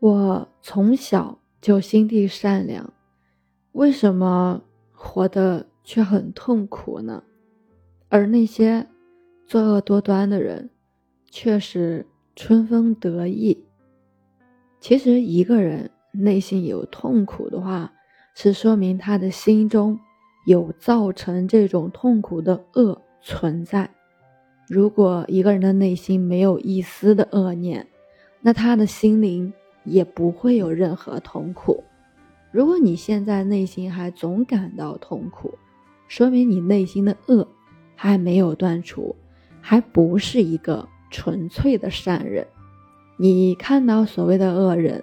我从小就心地善良，为什么活得却很痛苦呢？而那些作恶多端的人，却是春风得意。其实，一个人内心有痛苦的话，是说明他的心中有造成这种痛苦的恶存在。如果一个人的内心没有一丝的恶念，那他的心灵也不会有任何痛苦。如果你现在内心还总感到痛苦，说明你内心的恶还没有断除，还不是一个纯粹的善人。你看到所谓的恶人，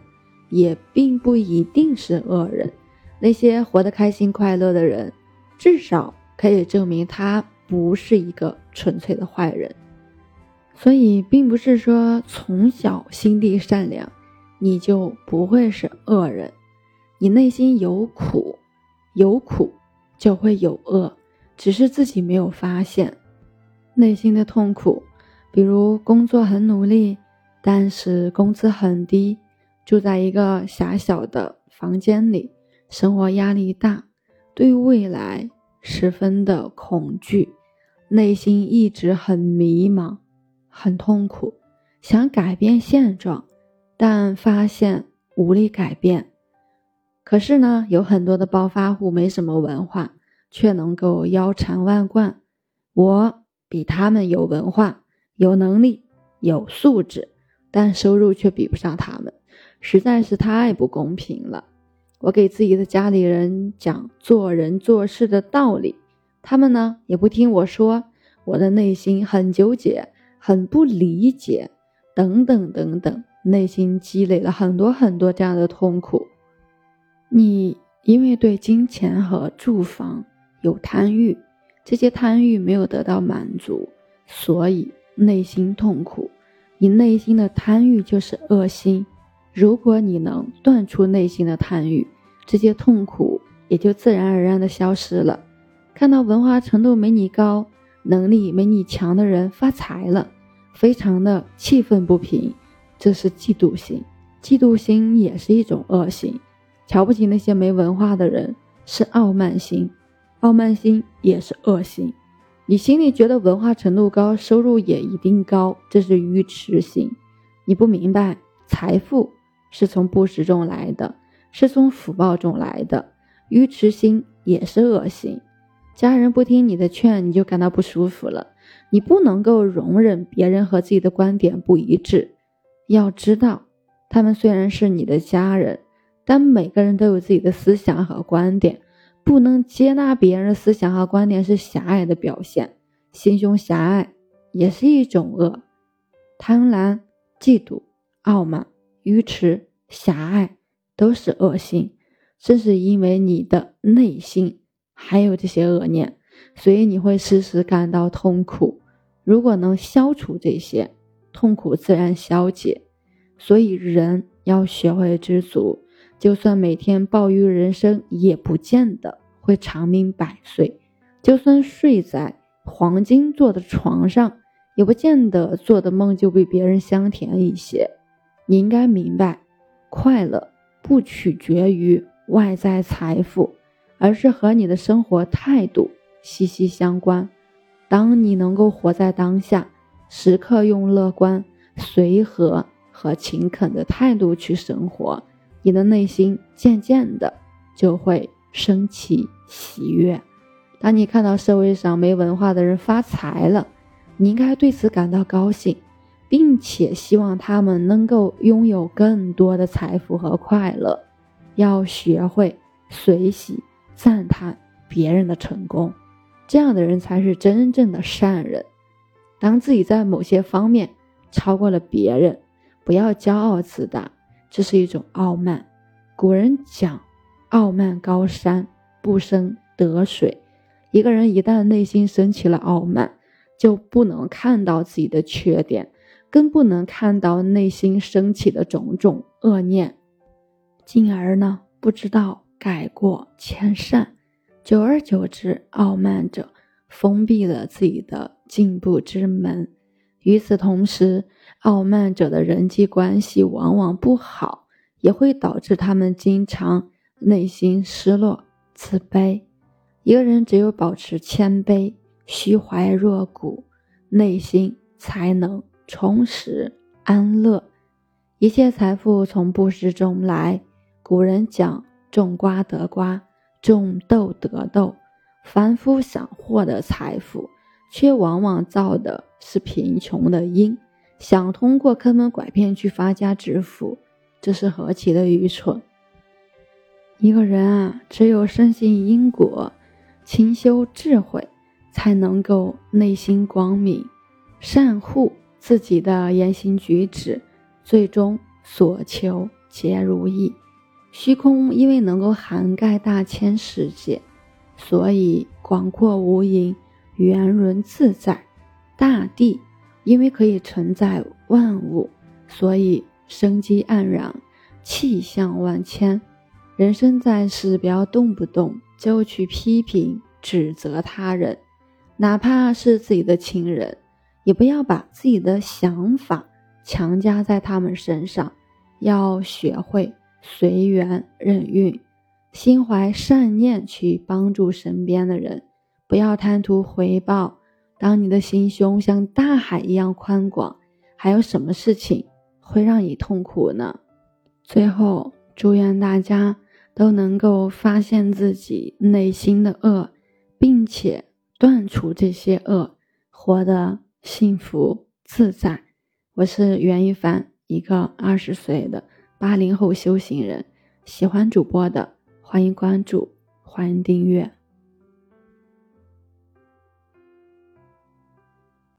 也并不一定是恶人。那些活得开心快乐的人，至少可以证明他不是一个纯粹的坏人。所以，并不是说从小心地善良，你就不会是恶人。你内心有苦，有苦就会有恶，只是自己没有发现。内心的痛苦，比如工作很努力。但是工资很低，住在一个狭小的房间里，生活压力大，对未来十分的恐惧，内心一直很迷茫，很痛苦，想改变现状，但发现无力改变。可是呢，有很多的暴发户没什么文化，却能够腰缠万贯。我比他们有文化，有能力，有素质。但收入却比不上他们，实在是太不公平了。我给自己的家里人讲做人做事的道理，他们呢也不听我说，我的内心很纠结，很不理解，等等等等，内心积累了很多很多这样的痛苦。你因为对金钱和住房有贪欲，这些贪欲没有得到满足，所以内心痛苦。你内心的贪欲就是恶心，如果你能断除内心的贪欲，这些痛苦也就自然而然的消失了。看到文化程度没你高、能力没你强的人发财了，非常的气愤不平，这是嫉妒心。嫉妒心也是一种恶心，瞧不起那些没文化的人是傲慢心，傲慢心也是恶心。你心里觉得文化程度高，收入也一定高，这是愚痴心。你不明白，财富是从布施中来的，是从福报中来的。愚痴心也是恶心。家人不听你的劝，你就感到不舒服了。你不能够容忍别人和自己的观点不一致。要知道，他们虽然是你的家人，但每个人都有自己的思想和观点。不能接纳别人的思想和观点是狭隘的表现，心胸狭隘也是一种恶。贪婪、嫉妒、傲慢、愚痴、狭隘都是恶心。正是因为你的内心还有这些恶念，所以你会时时感到痛苦。如果能消除这些痛苦，自然消解。所以人要学会知足。就算每天暴雨人生，也不见得会长命百岁；就算睡在黄金做的床上，也不见得做的梦就比别人香甜一些。你应该明白，快乐不取决于外在财富，而是和你的生活态度息息相关。当你能够活在当下，时刻用乐观、随和和勤恳的态度去生活。你的内心渐渐的就会升起喜悦。当你看到社会上没文化的人发财了，你应该对此感到高兴，并且希望他们能够拥有更多的财富和快乐。要学会随喜赞叹别人的成功，这样的人才是真正的善人。当自己在某些方面超过了别人，不要骄傲自大。这是一种傲慢。古人讲：“傲慢高山不生得水。”一个人一旦内心升起了傲慢，就不能看到自己的缺点，更不能看到内心升起的种种恶念，进而呢，不知道改过迁善。久而久之，傲慢者封闭了自己的进步之门。与此同时，傲慢者的人际关系往往不好，也会导致他们经常内心失落、自卑。一个人只有保持谦卑、虚怀若谷，内心才能充实安乐。一切财富从布施中来。古人讲：“种瓜得瓜，种豆得豆。”凡夫想获得财富，却往往造的是贫穷的因，想通过坑蒙拐骗去发家致富，这是何其的愚蠢！一个人啊，只有深信因果，勤修智慧，才能够内心光明，善护自己的言行举止，最终所求皆如意。虚空因为能够涵盖大千世界，所以广阔无垠、圆润自在；大地因为可以承载万物，所以生机盎然、气象万千。人生在世，不要动不动就去批评、指责他人，哪怕是自己的亲人，也不要把自己的想法强加在他们身上，要学会。随缘任运，心怀善念去帮助身边的人，不要贪图回报。当你的心胸像大海一样宽广，还有什么事情会让你痛苦呢？最后，祝愿大家都能够发现自己内心的恶，并且断除这些恶，活得幸福自在。我是袁一凡，一个二十岁的。八零后修行人，喜欢主播的欢迎关注，欢迎订阅。